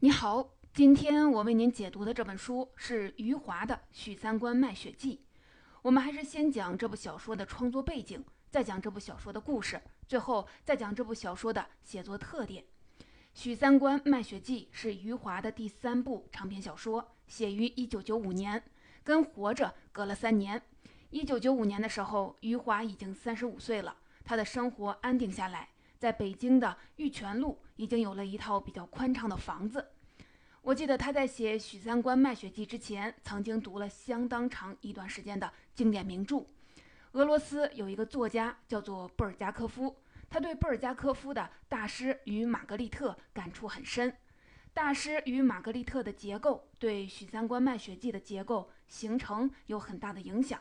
你好，今天我为您解读的这本书是余华的《许三观卖血记》。我们还是先讲这部小说的创作背景，再讲这部小说的故事，最后再讲这部小说的写作特点。《许三观卖血记》是余华的第三部长篇小说，写于1995年，跟《活着》隔了三年。1995年的时候，余华已经35岁了，他的生活安定下来。在北京的玉泉路已经有了一套比较宽敞的房子。我记得他在写《许三观卖血记》之前，曾经读了相当长一段时间的经典名著。俄罗斯有一个作家叫做布尔加科夫，他对布尔加科夫的《大师与玛格丽特》感触很深。《大师与玛格丽特》的结构对《许三观卖血记》的结构形成有很大的影响。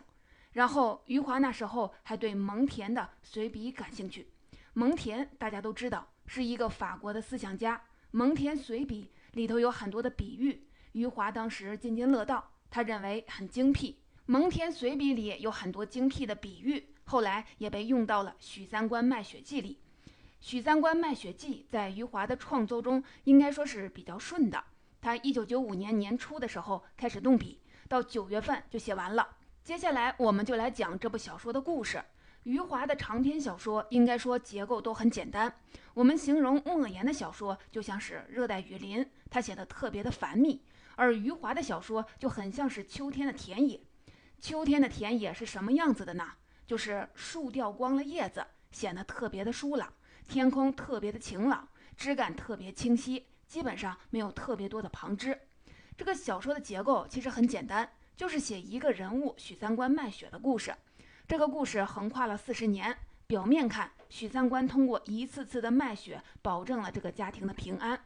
然后余华那时候还对蒙恬的随笔感兴趣。蒙恬大家都知道是一个法国的思想家，《蒙恬随笔》里头有很多的比喻，余华当时津津乐道，他认为很精辟。《蒙恬随笔》里有很多精辟的比喻，后来也被用到了《许三观卖血记》里。《许三观卖血记》在余华的创作中应该说是比较顺的，他一九九五年年初的时候开始动笔，到九月份就写完了。接下来我们就来讲这部小说的故事。余华的长篇小说应该说结构都很简单。我们形容莫言的小说就像是热带雨林，他写的特别的繁密；而余华的小说就很像是秋天的田野。秋天的田野是什么样子的呢？就是树掉光了叶子，显得特别的疏朗，天空特别的晴朗，枝干特别清晰，基本上没有特别多的旁枝。这个小说的结构其实很简单，就是写一个人物许三观卖血的故事。这个故事横跨了四十年。表面看，许三观通过一次次的卖血，保证了这个家庭的平安。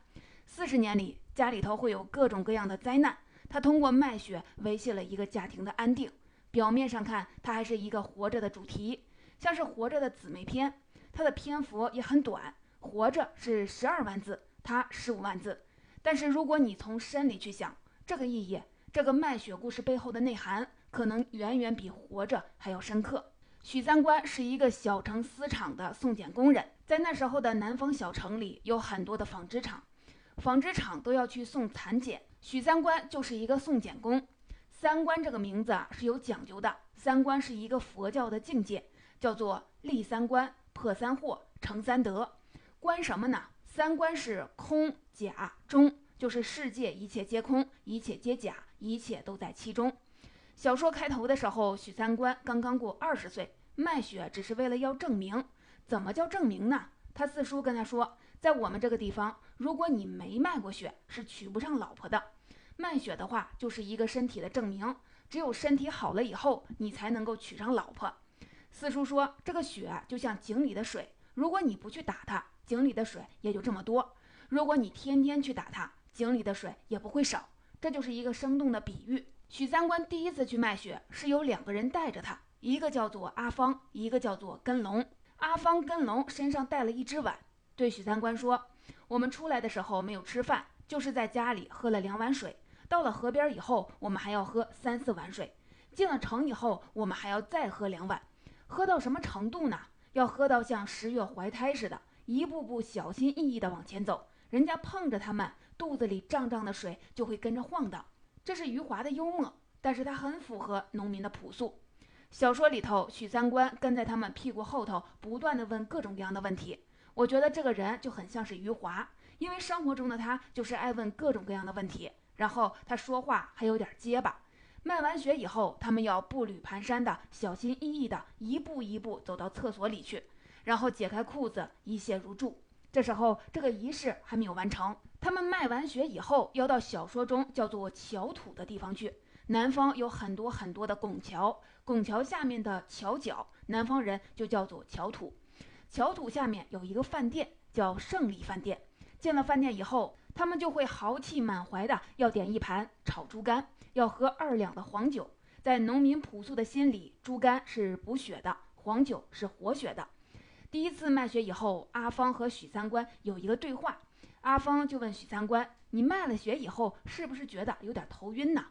四十年里，家里头会有各种各样的灾难，他通过卖血维系了一个家庭的安定。表面上看，他还是一个活着的主题，像是活着的姊妹篇，它的篇幅也很短。活着是十二万字，他十五万字。但是如果你从深里去想，这个意义，这个卖血故事背后的内涵。可能远远比活着还要深刻。许三观是一个小城丝厂的送检工人，在那时候的南方小城里有很多的纺织厂，纺织厂都要去送蚕茧，许三观就是一个送检工。三观这个名字啊是有讲究的，三观是一个佛教的境界，叫做立三观、破三惑、成三德。观什么呢？三观是空、假、中，就是世界一切皆空，一切皆假，一切都在其中。小说开头的时候，许三观刚刚过二十岁，卖血只是为了要证明。怎么叫证明呢？他四叔跟他说，在我们这个地方，如果你没卖过血，是娶不上老婆的。卖血的话，就是一个身体的证明，只有身体好了以后，你才能够娶上老婆。四叔说，这个血就像井里的水，如果你不去打它，井里的水也就这么多；如果你天天去打它，井里的水也不会少。这就是一个生动的比喻。许三观第一次去卖血，是有两个人带着他，一个叫做阿芳，一个叫做根龙。阿芳、根龙身上带了一只碗，对许三观说：“我们出来的时候没有吃饭，就是在家里喝了两碗水。到了河边以后，我们还要喝三四碗水。进了城以后，我们还要再喝两碗。喝到什么程度呢？要喝到像十月怀胎似的，一步步小心翼翼地往前走。人家碰着他们，肚子里胀胀的水就会跟着晃荡。”这是余华的幽默，但是他很符合农民的朴素。小说里头，许三观跟在他们屁股后头，不断的问各种各样的问题。我觉得这个人就很像是余华，因为生活中的他就是爱问各种各样的问题，然后他说话还有点结巴。卖完血以后，他们要步履蹒跚的、小心翼翼的，一步一步走到厕所里去，然后解开裤子，一泻如注。这时候，这个仪式还没有完成。他们卖完血以后，要到小说中叫做桥土的地方去。南方有很多很多的拱桥，拱桥下面的桥脚，南方人就叫做桥土。桥土下面有一个饭店，叫胜利饭店。进了饭店以后，他们就会豪气满怀的要点一盘炒猪肝，要喝二两的黄酒。在农民朴素的心里，猪肝是补血的，黄酒是活血的。第一次卖血以后，阿芳和许三观有一个对话。阿芳就问许三观：“你卖了血以后，是不是觉得有点头晕呢？”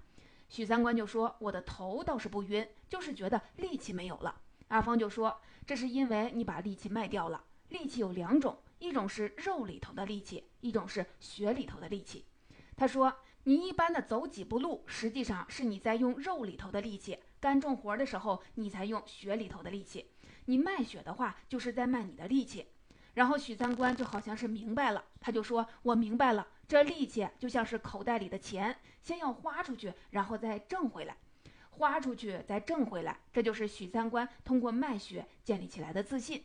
许三观就说：“我的头倒是不晕，就是觉得力气没有了。”阿芳就说：“这是因为你把力气卖掉了。力气有两种，一种是肉里头的力气，一种是血里头的力气。他说：“你一般的走几步路，实际上是你在用肉里头的力气；干重活的时候，你才用血里头的力气。你卖血的话，就是在卖你的力气。”然后许三观就好像是明白了，他就说：“我明白了，这力气就像是口袋里的钱，先要花出去，然后再挣回来，花出去再挣回来，这就是许三观通过卖血建立起来的自信。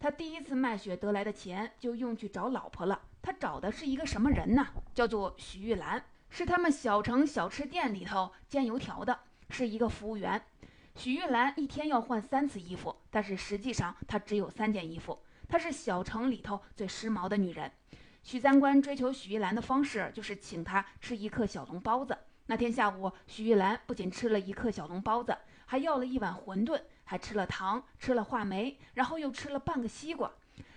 他第一次卖血得来的钱就用去找老婆了。他找的是一个什么人呢？叫做许玉兰，是他们小城小吃店里头煎油条的，是一个服务员。许玉兰一天要换三次衣服，但是实际上她只有三件衣服。”她是小城里头最时髦的女人，许三观追求许玉兰的方式就是请她吃一克小笼包子。那天下午，许玉兰不仅吃了一克小笼包子，还要了一碗馄饨，还吃了糖，吃了话梅，然后又吃了半个西瓜。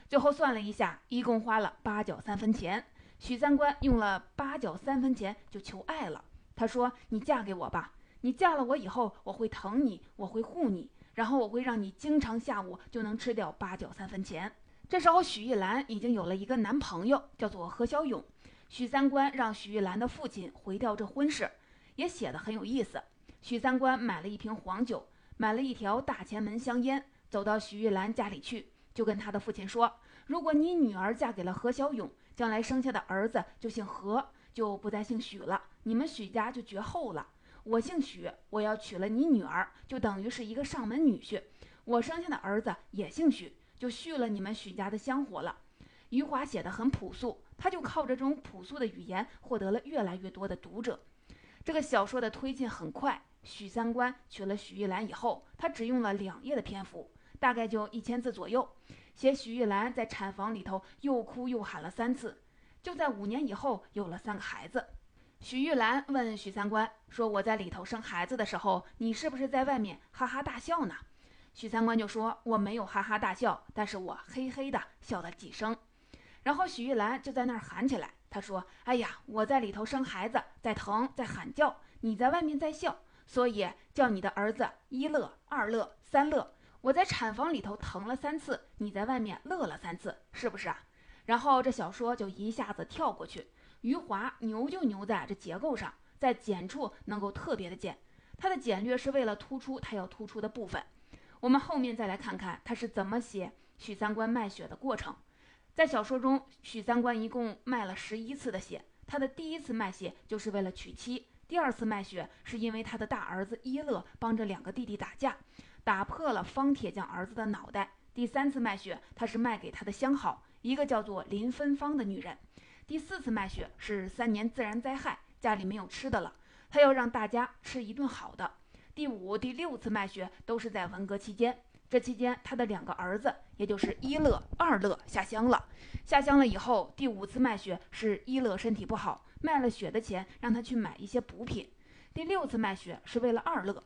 最后算了一下，一共花了八角三分钱。许三观用了八角三分钱就求爱了。他说：“你嫁给我吧，你嫁了我以后，我会疼你，我会护你，然后我会让你经常下午就能吃掉八角三分钱。”这时候，许玉兰已经有了一个男朋友，叫做何小勇。许三观让许玉兰的父亲回掉这婚事，也写得很有意思。许三观买了一瓶黄酒，买了一条大前门香烟，走到许玉兰家里去，就跟他的父亲说：“如果你女儿嫁给了何小勇，将来生下的儿子就姓何，就不再姓许了，你们许家就绝后了。我姓许，我要娶了你女儿，就等于是一个上门女婿，我生下的儿子也姓许。”就续了你们许家的香火了。余华写的很朴素，他就靠着这种朴素的语言获得了越来越多的读者。这个小说的推进很快。许三观娶了许玉兰以后，他只用了两页的篇幅，大概就一千字左右，写许玉兰在产房里头又哭又喊了三次。就在五年以后，有了三个孩子。许玉兰问许三观说：“我在里头生孩子的时候，你是不是在外面哈哈大笑呢？”许三观就说：“我没有哈哈大笑，但是我嘿嘿的笑了几声。”然后许玉兰就在那儿喊起来：“她说，哎呀，我在里头生孩子，在疼，在喊叫，你在外面在笑，所以叫你的儿子一乐、二乐、三乐。我在产房里头疼了三次，你在外面乐了三次，是不是啊？”然后这小说就一下子跳过去。余华牛就牛在这结构上，在简处能够特别的简，他的简略是为了突出他要突出的部分。我们后面再来看看他是怎么写许三观卖血的过程。在小说中，许三观一共卖了十一次的血。他的第一次卖血就是为了娶妻，第二次卖血是因为他的大儿子一乐帮着两个弟弟打架，打破了方铁匠儿子的脑袋。第三次卖血，他是卖给他的相好，一个叫做林芬芳的女人。第四次卖血是三年自然灾害，家里没有吃的了，他要让大家吃一顿好的。第五、第六次卖血都是在文革期间，这期间他的两个儿子，也就是一乐、二乐下乡了。下乡了以后，第五次卖血是一乐身体不好，卖了血的钱让他去买一些补品。第六次卖血是为了二乐，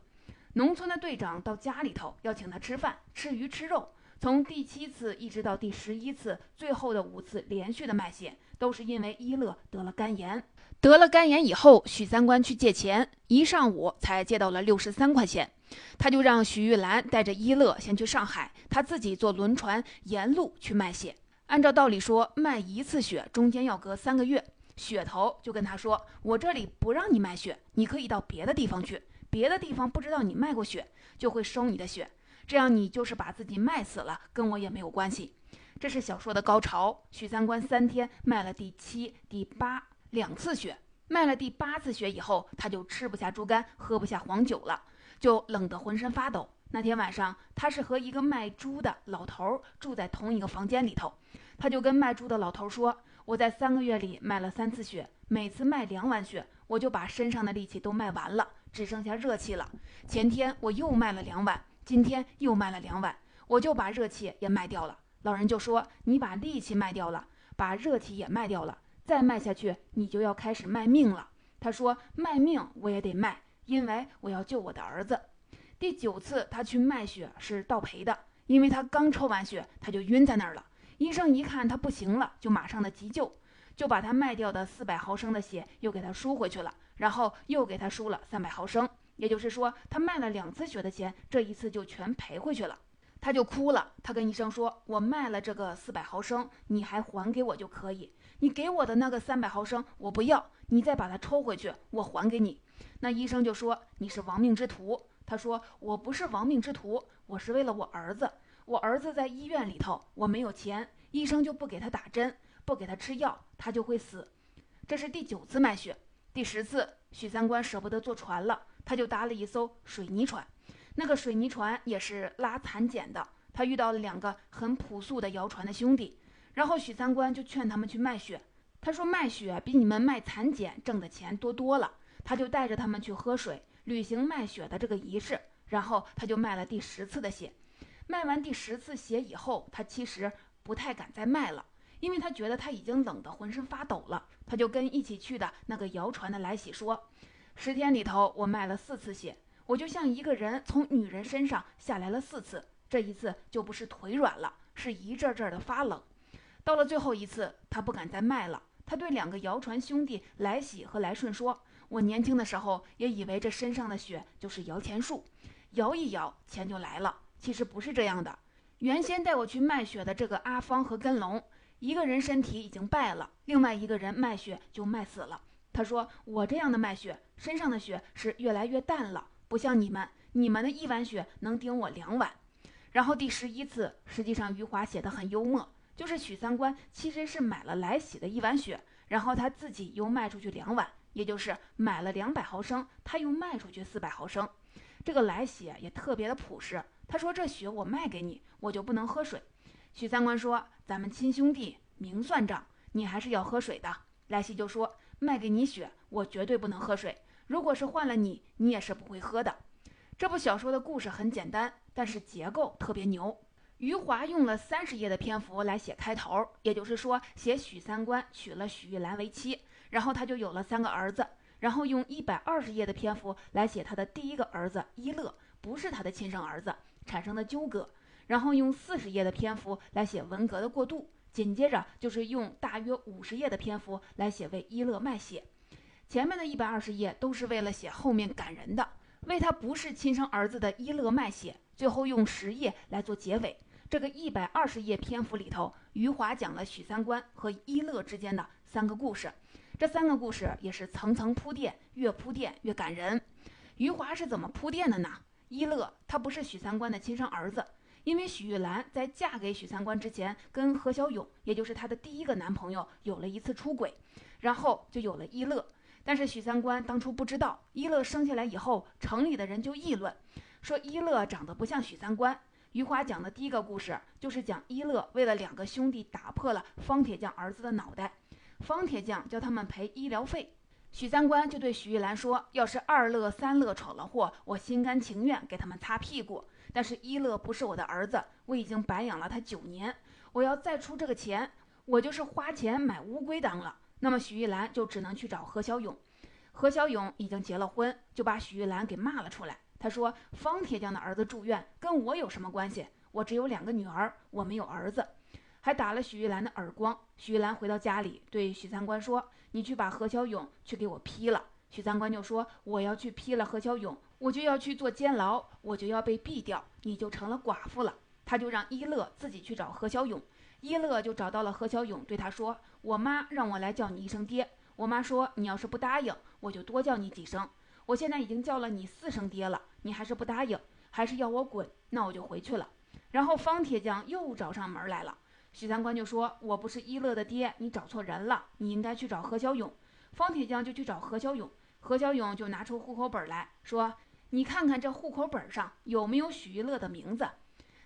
农村的队长到家里头要请他吃饭，吃鱼吃肉。从第七次一直到第十一次，最后的五次连续的卖血，都是因为一乐得了肝炎。得了肝炎以后，许三观去借钱，一上午才借到了六十三块钱。他就让许玉兰带着一乐先去上海，他自己坐轮船沿路去卖血。按照道理说，卖一次血中间要隔三个月。血头就跟他说：“我这里不让你卖血，你可以到别的地方去。别的地方不知道你卖过血，就会收你的血。这样你就是把自己卖死了，跟我也没有关系。”这是小说的高潮。许三观三天卖了第七、第八。两次血，卖了第八次血以后，他就吃不下猪肝，喝不下黄酒了，就冷得浑身发抖。那天晚上，他是和一个卖猪的老头住在同一个房间里头，他就跟卖猪的老头说：“我在三个月里卖了三次血，每次卖两碗血，我就把身上的力气都卖完了，只剩下热气了。前天我又卖了两碗，今天又卖了两碗，我就把热气也卖掉了。”老人就说：“你把力气卖掉了，把热气也卖掉了。”再卖下去，你就要开始卖命了。他说：“卖命我也得卖，因为我要救我的儿子。”第九次他去卖血是倒赔的，因为他刚抽完血，他就晕在那儿了。医生一看他不行了，就马上的急救，就把他卖掉的四百毫升的血又给他输回去了，然后又给他输了三百毫升。也就是说，他卖了两次血的钱，这一次就全赔回去了。他就哭了，他跟医生说：“我卖了这个四百毫升，你还还给我就可以。”你给我的那个三百毫升我不要，你再把它抽回去，我还给你。”那医生就说：“你是亡命之徒。”他说：“我不是亡命之徒，我是为了我儿子。我儿子在医院里头，我没有钱，医生就不给他打针，不给他吃药，他就会死。”这是第九次卖血，第十次，许三观舍不得坐船了，他就搭了一艘水泥船。那个水泥船也是拉蚕茧的。他遇到了两个很朴素的谣传的兄弟，然后许三观就劝他们去卖血。他说卖血比你们卖蚕茧挣的钱多多了。他就带着他们去喝水，履行卖血的这个仪式。然后他就卖了第十次的血。卖完第十次血以后，他其实不太敢再卖了，因为他觉得他已经冷得浑身发抖了。他就跟一起去的那个谣传的来喜说：“十天里头，我卖了四次血。”我就像一个人从女人身上下来了四次，这一次就不是腿软了，是一阵阵的发冷。到了最后一次，他不敢再卖了。他对两个谣传兄弟来喜和来顺说：“我年轻的时候也以为这身上的血就是摇钱树，摇一摇钱就来了。其实不是这样的。原先带我去卖血的这个阿芳和根龙，一个人身体已经败了，另外一个人卖血就卖死了。他说我这样的卖血，身上的血是越来越淡了。”不像你们，你们的一碗血能顶我两碗。然后第十一次，实际上余华写的很幽默，就是许三观其实是买了来喜的一碗血，然后他自己又卖出去两碗，也就是买了两百毫升，他又卖出去四百毫升。这个来喜也特别的朴实，他说这血我卖给你，我就不能喝水。许三观说咱们亲兄弟明算账，你还是要喝水的。来喜就说卖给你血，我绝对不能喝水。如果是换了你，你也是不会喝的。这部小说的故事很简单，但是结构特别牛。余华用了三十页的篇幅来写开头，也就是说写许三观娶了许玉兰为妻，然后他就有了三个儿子。然后用一百二十页的篇幅来写他的第一个儿子一乐，不是他的亲生儿子，产生的纠葛。然后用四十页的篇幅来写文革的过渡，紧接着就是用大约五十页的篇幅来写为一乐卖血。前面的一百二十页都是为了写后面感人的，为他不是亲生儿子的一乐卖血。最后用十页来做结尾。这个一百二十页篇幅里头，余华讲了许三观和一乐之间的三个故事。这三个故事也是层层铺垫，越铺垫越感人。余华是怎么铺垫的呢？一乐他不是许三观的亲生儿子，因为许玉兰在嫁给许三观之前，跟何小勇，也就是她的第一个男朋友，有了一次出轨，然后就有了一乐。但是许三观当初不知道，一乐生下来以后，城里的人就议论，说一乐长得不像许三观。余华讲的第一个故事就是讲一乐为了两个兄弟打破了方铁匠儿子的脑袋，方铁匠叫他们赔医疗费，许三观就对许玉兰说，要是二乐三乐闯了祸，我心甘情愿给他们擦屁股。但是一乐不是我的儿子，我已经白养了他九年，我要再出这个钱，我就是花钱买乌龟当了。那么许玉兰就只能去找何小勇，何小勇已经结了婚，就把许玉兰给骂了出来。他说：“方铁匠的儿子住院，跟我有什么关系？我只有两个女儿，我没有儿子。”还打了许玉兰的耳光。许玉兰回到家里，对许三观说：“你去把何小勇去给我批了。”许三观就说：“我要去批了何小勇，我就要去做监牢，我就要被毙掉，你就成了寡妇了。”他就让一乐自己去找何小勇。一乐就找到了何小勇，对他说：“我妈让我来叫你一声爹。我妈说你要是不答应，我就多叫你几声。我现在已经叫了你四声爹了，你还是不答应，还是要我滚，那我就回去了。”然后方铁匠又找上门来了。许三观就说：“我不是一乐的爹，你找错人了，你应该去找何小勇。”方铁匠就去找何小勇，何小勇就拿出户口本来说：“你看看这户口本上有没有许一乐的名字。”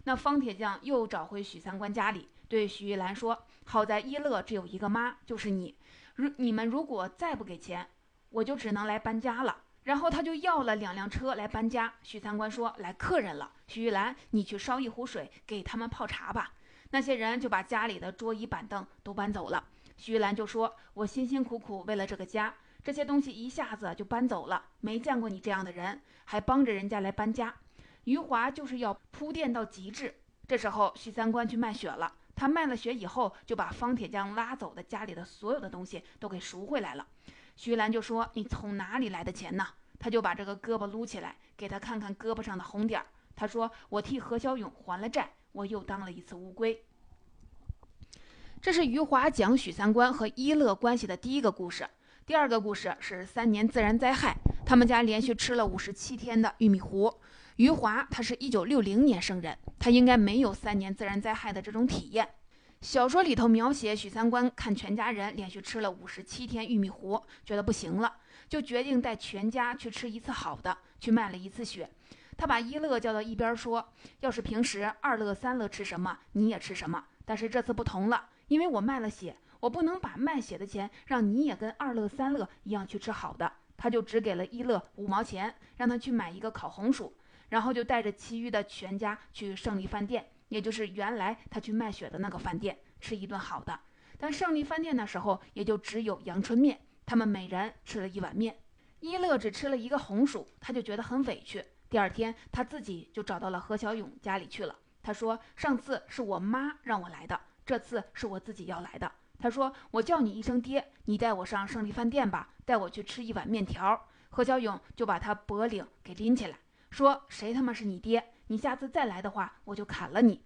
那方铁匠又找回许三观家里。对徐玉兰说：“好在一乐只有一个妈，就是你。如你们如果再不给钱，我就只能来搬家了。”然后他就要了两辆车来搬家。许三观说：“来客人了，徐玉兰，你去烧一壶水给他们泡茶吧。”那些人就把家里的桌椅板凳都搬走了。徐玉兰就说：“我辛辛苦苦为了这个家，这些东西一下子就搬走了，没见过你这样的人，还帮着人家来搬家。”余华就是要铺垫到极致。这时候许三观去卖血了。他卖了血以后，就把方铁匠拉走的家里的所有的东西都给赎回来了。徐兰就说：“你从哪里来的钱呢？”他就把这个胳膊撸起来，给他看看胳膊上的红点儿。他说：“我替何小勇还了债，我又当了一次乌龟。”这是余华讲许三观和一乐关系的第一个故事。第二个故事是三年自然灾害，他们家连续吃了五十七天的玉米糊。余华他是一九六零年生人，他应该没有三年自然灾害的这种体验。小说里头描写许三观看全家人连续吃了五十七天玉米糊，觉得不行了，就决定带全家去吃一次好的，去卖了一次血。他把一乐叫到一边说：“要是平时二乐三乐吃什么，你也吃什么，但是这次不同了，因为我卖了血。”我不能把卖血的钱让你也跟二乐三乐一样去吃好的，他就只给了一乐五毛钱，让他去买一个烤红薯，然后就带着其余的全家去胜利饭店，也就是原来他去卖血的那个饭店吃一顿好的。但胜利饭店那时候也就只有阳春面，他们每人吃了一碗面，一乐只吃了一个红薯，他就觉得很委屈。第二天他自己就找到了何小勇家里去了，他说：“上次是我妈让我来的，这次是我自己要来的。”他说：“我叫你一声爹，你带我上胜利饭店吧，带我去吃一碗面条。”何小勇就把他脖领给拎起来，说：“谁他妈是你爹？你下次再来的话，我就砍了你。”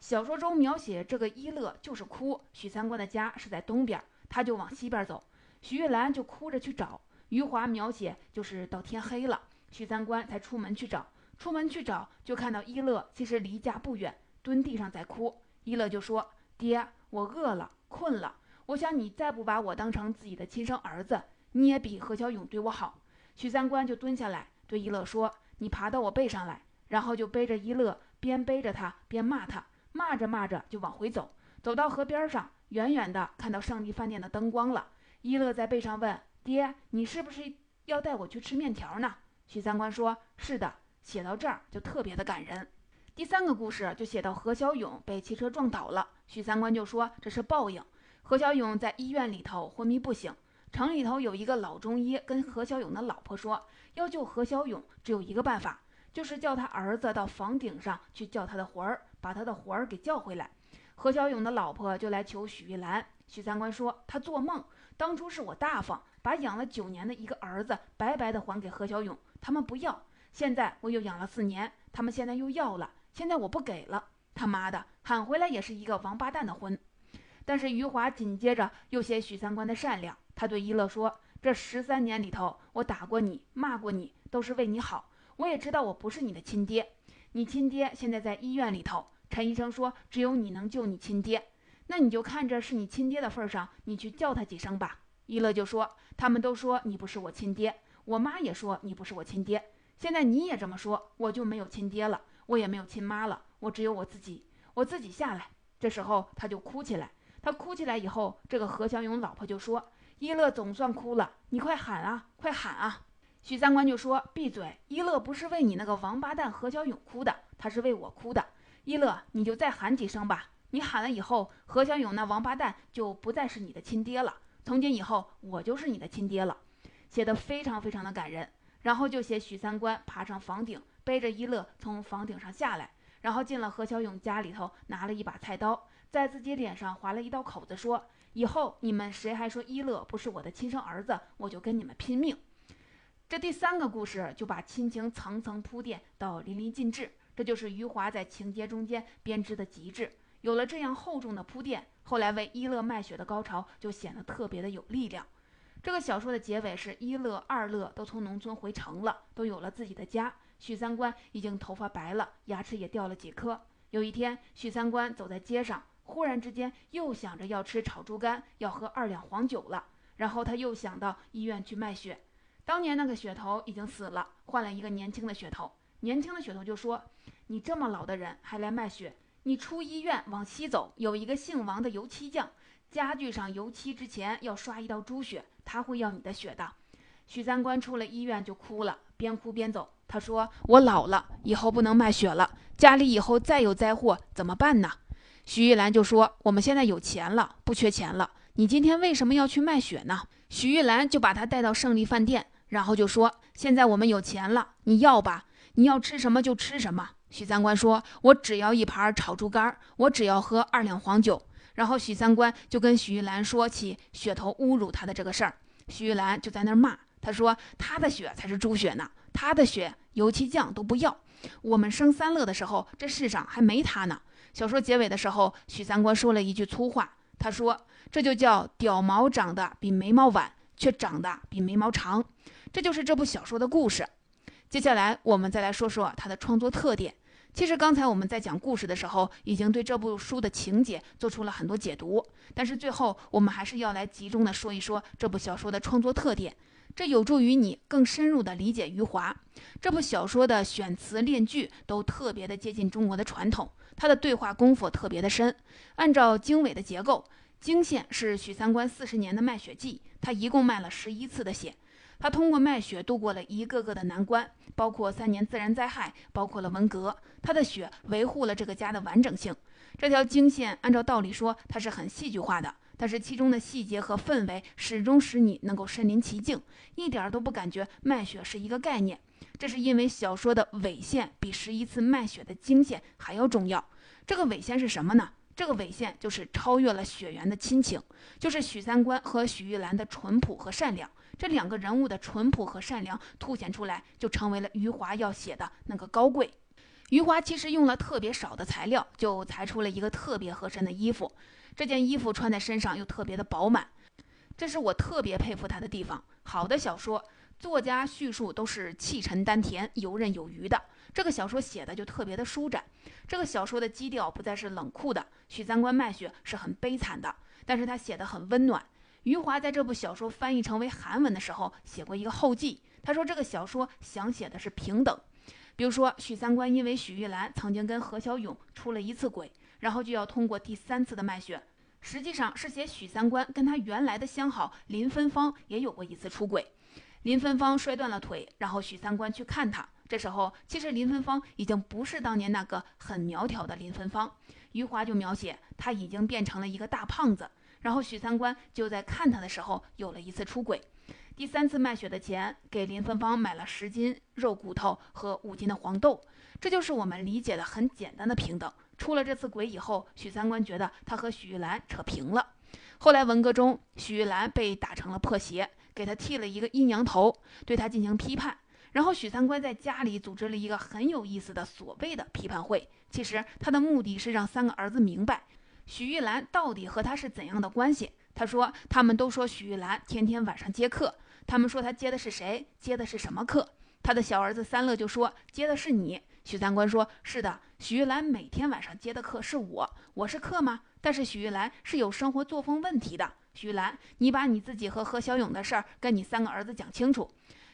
小说中描写这个一乐就是哭。许三观的家是在东边，他就往西边走。许玉兰就哭着去找。余华描写就是到天黑了，许三观才出门去找。出门去找，就看到一乐其实离家不远，蹲地上在哭。一乐就说：“爹，我饿了。”困了，我想你再不把我当成自己的亲生儿子，你也比何小勇对我好。许三观就蹲下来对一乐说：“你爬到我背上来。”然后就背着一乐，边背着他边骂他，骂着骂着就往回走。走到河边上，远远的看到胜利饭店的灯光了。一乐在背上问：“爹，你是不是要带我去吃面条呢？”许三观说：“是的。”写到这儿就特别的感人。第三个故事就写到何小勇被汽车撞倒了，许三观就说这是报应。何小勇在医院里头昏迷不醒，城里头有一个老中医跟何小勇的老婆说，要救何小勇只有一个办法，就是叫他儿子到房顶上去叫他的魂儿，把他的魂儿给叫回来。何小勇的老婆就来求许玉兰，许三观说他做梦，当初是我大方，把养了九年的一个儿子白白的还给何小勇，他们不要，现在我又养了四年，他们现在又要了。现在我不给了，他妈的喊回来也是一个王八蛋的婚。但是余华紧接着又写许三观的善良，他对一乐说：“这十三年里头，我打过你，骂过你，都是为你好。我也知道我不是你的亲爹，你亲爹现在在医院里头，陈医生说只有你能救你亲爹，那你就看着是你亲爹的份上，你去叫他几声吧。”一乐就说：“他们都说你不是我亲爹，我妈也说你不是我亲爹，现在你也这么说，我就没有亲爹了。”我也没有亲妈了，我只有我自己，我自己下来。这时候他就哭起来，他哭起来以后，这个何小勇老婆就说：“一乐总算哭了，你快喊啊，快喊啊！”许三观就说：“闭嘴，一乐不是为你那个王八蛋何小勇哭的，他是为我哭的。一乐，你就再喊几声吧，你喊了以后，何小勇那王八蛋就不再是你的亲爹了，从今以后我就是你的亲爹了。”写的非常非常的感人，然后就写许三观爬上房顶。背着一乐从房顶上下来，然后进了何小勇家里头，拿了一把菜刀，在自己脸上划了一道口子，说：“以后你们谁还说一乐不是我的亲生儿子，我就跟你们拼命。”这第三个故事就把亲情层层铺垫到淋漓尽致，这就是余华在情节中间编织的极致。有了这样厚重的铺垫，后来为一乐卖血的高潮就显得特别的有力量。这个小说的结尾是一乐、二乐都从农村回城了，都有了自己的家。许三观已经头发白了，牙齿也掉了几颗。有一天，许三观走在街上，忽然之间又想着要吃炒猪肝，要喝二两黄酒了。然后他又想到医院去卖血，当年那个血头已经死了，换了一个年轻的血头。年轻的血头就说：“你这么老的人还来卖血？你出医院往西走，有一个姓王的油漆匠，家具上油漆之前要刷一道猪血，他会要你的血的。”许三观出了医院就哭了，边哭边走。他说：“我老了，以后不能卖血了。家里以后再有灾祸怎么办呢？”徐玉兰就说：“我们现在有钱了，不缺钱了。你今天为什么要去卖血呢？”徐玉兰就把他带到胜利饭店，然后就说：“现在我们有钱了，你要吧？你要吃什么就吃什么。”许三观说：“我只要一盘炒猪肝，我只要喝二两黄酒。”然后许三观就跟徐玉兰说起血头侮辱他的这个事儿，徐玉兰就在那儿骂。他说：“他的血才是猪血呢，他的血油漆匠都不要。我们生三乐的时候，这世上还没他呢。”小说结尾的时候，许三观说了一句粗话，他说：“这就叫屌毛长得比眉毛晚，却长得比眉毛长。”这就是这部小说的故事。接下来我们再来说说它的创作特点。其实刚才我们在讲故事的时候，已经对这部书的情节做出了很多解读，但是最后我们还是要来集中的说一说这部小说的创作特点，这有助于你更深入的理解余华。这部小说的选词练句都特别的接近中国的传统，他的对话功夫特别的深。按照经纬的结构，经线是许三观四十年的卖血记，他一共卖了十一次的血。他通过卖血度过了一个个的难关，包括三年自然灾害，包括了文革。他的血维护了这个家的完整性。这条经线按照道理说，它是很戏剧化的，但是其中的细节和氛围始终使你能够身临其境，一点都不感觉卖血是一个概念。这是因为小说的尾线比十一次卖血的经线还要重要。这个尾线是什么呢？这个尾线就是超越了血缘的亲情，就是许三观和许玉兰的淳朴和善良。这两个人物的淳朴和善良凸显出来，就成为了余华要写的那个高贵。余华其实用了特别少的材料，就裁出了一个特别合身的衣服。这件衣服穿在身上又特别的饱满，这是我特别佩服他的地方。好的小说作家叙述都是气沉丹田、游刃有余的，这个小说写的就特别的舒展。这个小说的基调不再是冷酷的，许三观卖血是很悲惨的，但是他写的很温暖。余华在这部小说翻译成为韩文的时候，写过一个后记。他说这个小说想写的是平等，比如说许三观因为许玉兰曾经跟何小勇出了一次轨，然后就要通过第三次的卖血，实际上是写许三观跟他原来的相好林芬芳也有过一次出轨。林芬芳摔断了腿，然后许三观去看他，这时候其实林芬芳已经不是当年那个很苗条的林芬芳，余华就描写他已经变成了一个大胖子。然后许三观就在看他的时候有了一次出轨，第三次卖血的钱给林芬芳买了十斤肉骨头和五斤的黄豆，这就是我们理解的很简单的平等。出了这次轨以后，许三观觉得他和许玉兰扯平了。后来文革中，许玉兰被打成了破鞋，给他剃了一个阴阳头，对他进行批判。然后许三观在家里组织了一个很有意思的所谓的批判会，其实他的目的是让三个儿子明白。许玉兰到底和他是怎样的关系？他说，他们都说许玉兰天天晚上接客，他们说他接的是谁？接的是什么课？他的小儿子三乐就说接的是你。许三观说，是的，许玉兰每天晚上接的课是我，我是客吗？但是许玉兰是有生活作风问题的。徐玉兰，你把你自己和何小勇的事儿跟你三个儿子讲清楚。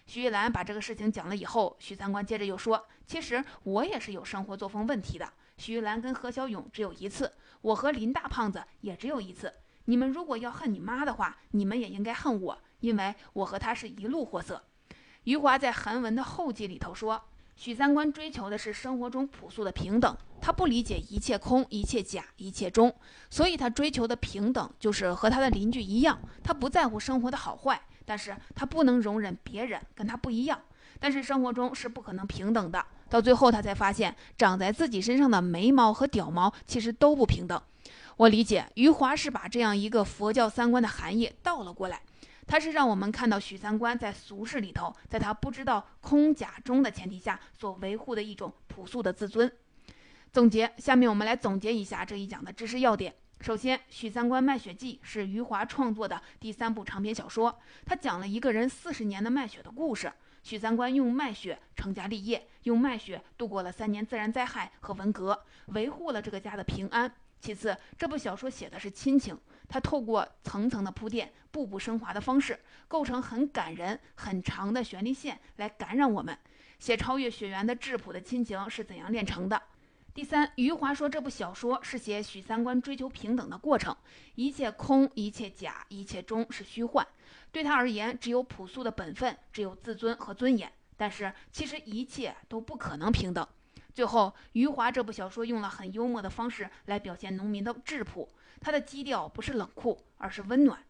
徐玉兰把这个事情讲了以后，许三观接着又说，其实我也是有生活作风问题的。徐玉兰跟何小勇只有一次。我和林大胖子也只有一次。你们如果要恨你妈的话，你们也应该恨我，因为我和他是一路货色。余华在韩文的后记里头说，许三观追求的是生活中朴素的平等，他不理解一切空、一切假、一切中，所以他追求的平等就是和他的邻居一样，他不在乎生活的好坏，但是他不能容忍别人跟他不一样。但是生活中是不可能平等的。到最后，他才发现长在自己身上的眉毛和屌毛其实都不平等。我理解余华是把这样一个佛教三观的含义倒了过来，他是让我们看到许三观在俗世里头，在他不知道空假中的前提下所维护的一种朴素的自尊。总结，下面我们来总结一下这一讲的知识要点。首先，《许三观卖血记》是余华创作的第三部长篇小说，他讲了一个人四十年的卖血的故事。许三观用卖血成家立业，用卖血度过了三年自然灾害和文革，维护了这个家的平安。其次，这部小说写的是亲情，它透过层层的铺垫、步步升华的方式，构成很感人、很长的旋律线来感染我们，写超越血缘的质朴的亲情是怎样炼成的。第三，余华说这部小说是写许三观追求平等的过程，一切空，一切假，一切中是虚幻。对他而言，只有朴素的本分，只有自尊和尊严。但是其实一切都不可能平等。最后，余华这部小说用了很幽默的方式来表现农民的质朴，他的基调不是冷酷，而是温暖。